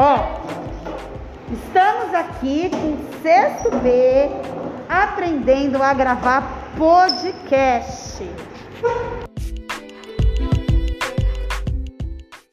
Ó, estamos aqui com o sexto B, aprendendo a gravar podcast.